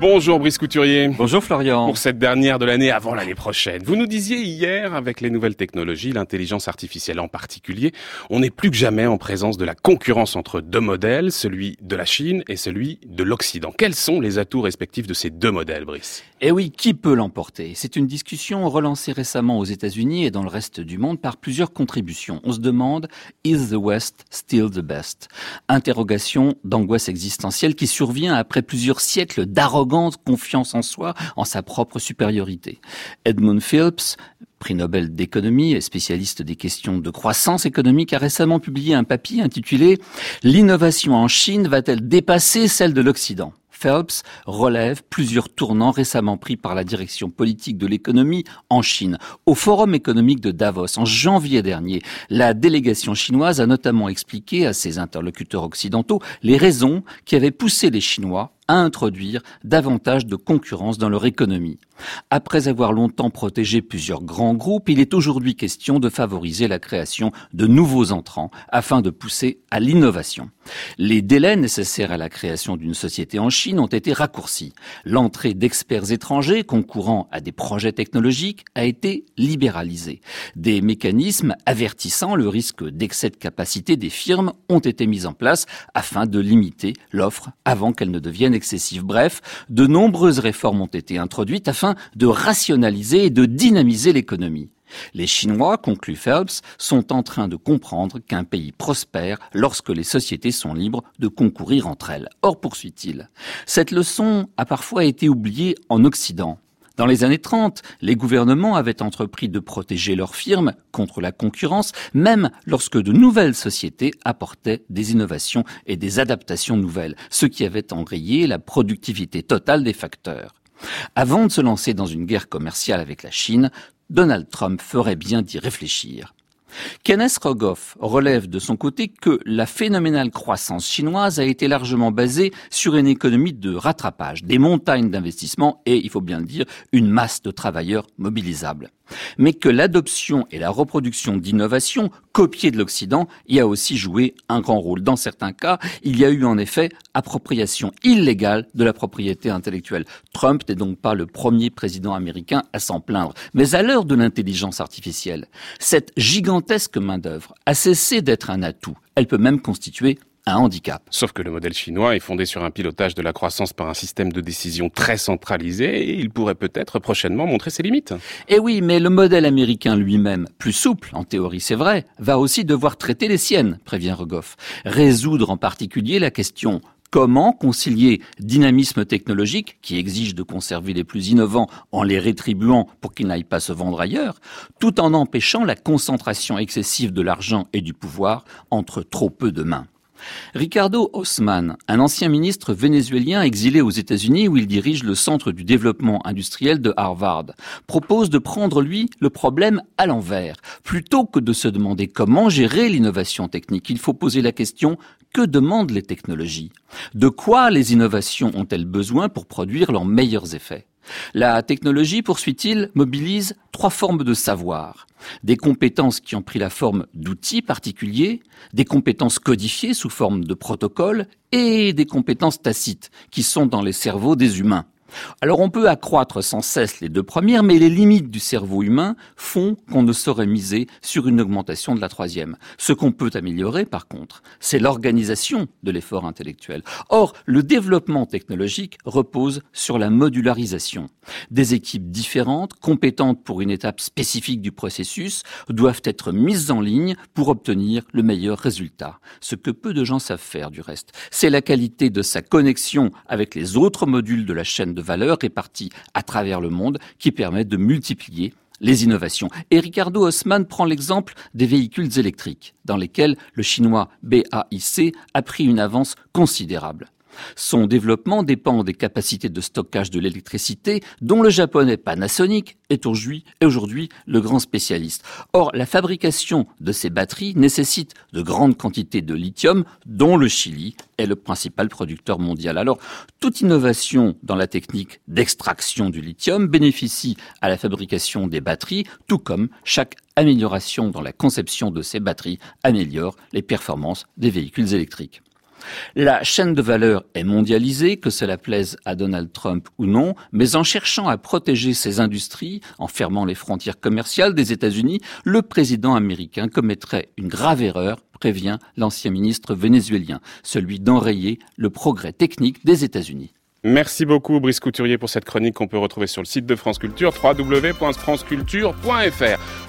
Bonjour Brice Couturier. Bonjour Florian. Pour cette dernière de l'année avant l'année prochaine. Vous nous disiez hier, avec les nouvelles technologies, l'intelligence artificielle en particulier, on est plus que jamais en présence de la concurrence entre deux modèles, celui de la Chine et celui de l'Occident. Quels sont les atouts respectifs de ces deux modèles, Brice? Eh oui, qui peut l'emporter? C'est une discussion relancée récemment aux États-Unis et dans le reste du monde par plusieurs contributions. On se demande, is the West still the best? Interrogation d'angoisse existentielle qui survient après plusieurs siècles d'arrogance confiance en soi, en sa propre supériorité. Edmund Phillips, prix Nobel d'économie et spécialiste des questions de croissance économique, a récemment publié un papier intitulé L'innovation en Chine va-t-elle dépasser celle de l'Occident? Phelps relève plusieurs tournants récemment pris par la direction politique de l'économie en Chine. Au Forum économique de Davos, en janvier dernier, la délégation chinoise a notamment expliqué à ses interlocuteurs occidentaux les raisons qui avaient poussé les Chinois à introduire davantage de concurrence dans leur économie. Après avoir longtemps protégé plusieurs grands groupes, il est aujourd'hui question de favoriser la création de nouveaux entrants afin de pousser à l'innovation. Les délais nécessaires à la création d'une société en Chine ont été raccourcis. L'entrée d'experts étrangers concourant à des projets technologiques a été libéralisée. Des mécanismes avertissant le risque d'excès de capacité des firmes ont été mis en place afin de limiter l'offre avant qu'elle ne devienne excessive. Bref, de nombreuses réformes ont été introduites afin de rationaliser et de dynamiser l'économie. Les Chinois, conclut Phelps, sont en train de comprendre qu'un pays prospère lorsque les sociétés sont libres de concourir entre elles. Or, poursuit-il, cette leçon a parfois été oubliée en Occident. Dans les années 30, les gouvernements avaient entrepris de protéger leurs firmes contre la concurrence, même lorsque de nouvelles sociétés apportaient des innovations et des adaptations nouvelles, ce qui avait enrayé la productivité totale des facteurs. Avant de se lancer dans une guerre commerciale avec la Chine, Donald Trump ferait bien d'y réfléchir. Kenneth Rogoff relève de son côté que la phénoménale croissance chinoise a été largement basée sur une économie de rattrapage, des montagnes d'investissements et, il faut bien le dire, une masse de travailleurs mobilisables mais que l'adoption et la reproduction d'innovations copiées de l'Occident y a aussi joué un grand rôle. Dans certains cas, il y a eu en effet appropriation illégale de la propriété intellectuelle. Trump n'est donc pas le premier président américain à s'en plaindre. Mais à l'heure de l'intelligence artificielle, cette gigantesque main-d'œuvre a cessé d'être un atout. Elle peut même constituer un handicap. Sauf que le modèle chinois est fondé sur un pilotage de la croissance par un système de décision très centralisé et il pourrait peut-être prochainement montrer ses limites. Eh oui, mais le modèle américain lui-même, plus souple, en théorie c'est vrai, va aussi devoir traiter les siennes, prévient Rogoff. Résoudre en particulier la question Comment concilier dynamisme technologique, qui exige de conserver les plus innovants en les rétribuant pour qu'ils n'aillent pas se vendre ailleurs, tout en empêchant la concentration excessive de l'argent et du pouvoir entre trop peu de mains Ricardo Osman, un ancien ministre vénézuélien exilé aux États-Unis où il dirige le Centre du développement industriel de Harvard, propose de prendre, lui, le problème à l'envers. Plutôt que de se demander comment gérer l'innovation technique, il faut poser la question que demandent les technologies? De quoi les innovations ont-elles besoin pour produire leurs meilleurs effets? La technologie, poursuit-il, mobilise trois formes de savoir. Des compétences qui ont pris la forme d'outils particuliers, des compétences codifiées sous forme de protocoles et des compétences tacites qui sont dans les cerveaux des humains. Alors on peut accroître sans cesse les deux premières, mais les limites du cerveau humain font qu'on ne saurait miser sur une augmentation de la troisième. Ce qu'on peut améliorer, par contre, c'est l'organisation de l'effort intellectuel. Or, le développement technologique repose sur la modularisation. Des équipes différentes, compétentes pour une étape spécifique du processus, doivent être mises en ligne pour obtenir le meilleur résultat. Ce que peu de gens savent faire, du reste, c'est la qualité de sa connexion avec les autres modules de la chaîne de de valeur réparties à travers le monde qui permettent de multiplier les innovations. Et Ricardo Haussmann prend l'exemple des véhicules électriques, dans lesquels le chinois BAIC a pris une avance considérable. Son développement dépend des capacités de stockage de l'électricité dont le japonais Panasonic est aujourd'hui le grand spécialiste. Or, la fabrication de ces batteries nécessite de grandes quantités de lithium dont le Chili est le principal producteur mondial. Alors, toute innovation dans la technique d'extraction du lithium bénéficie à la fabrication des batteries, tout comme chaque amélioration dans la conception de ces batteries améliore les performances des véhicules électriques. La chaîne de valeur est mondialisée, que cela plaise à Donald Trump ou non, mais en cherchant à protéger ses industries, en fermant les frontières commerciales des États-Unis, le président américain commettrait une grave erreur, prévient l'ancien ministre vénézuélien, celui d'enrayer le progrès technique des États-Unis. Merci beaucoup Brice Couturier pour cette chronique qu'on peut retrouver sur le site de France Culture, www.franceculture.fr.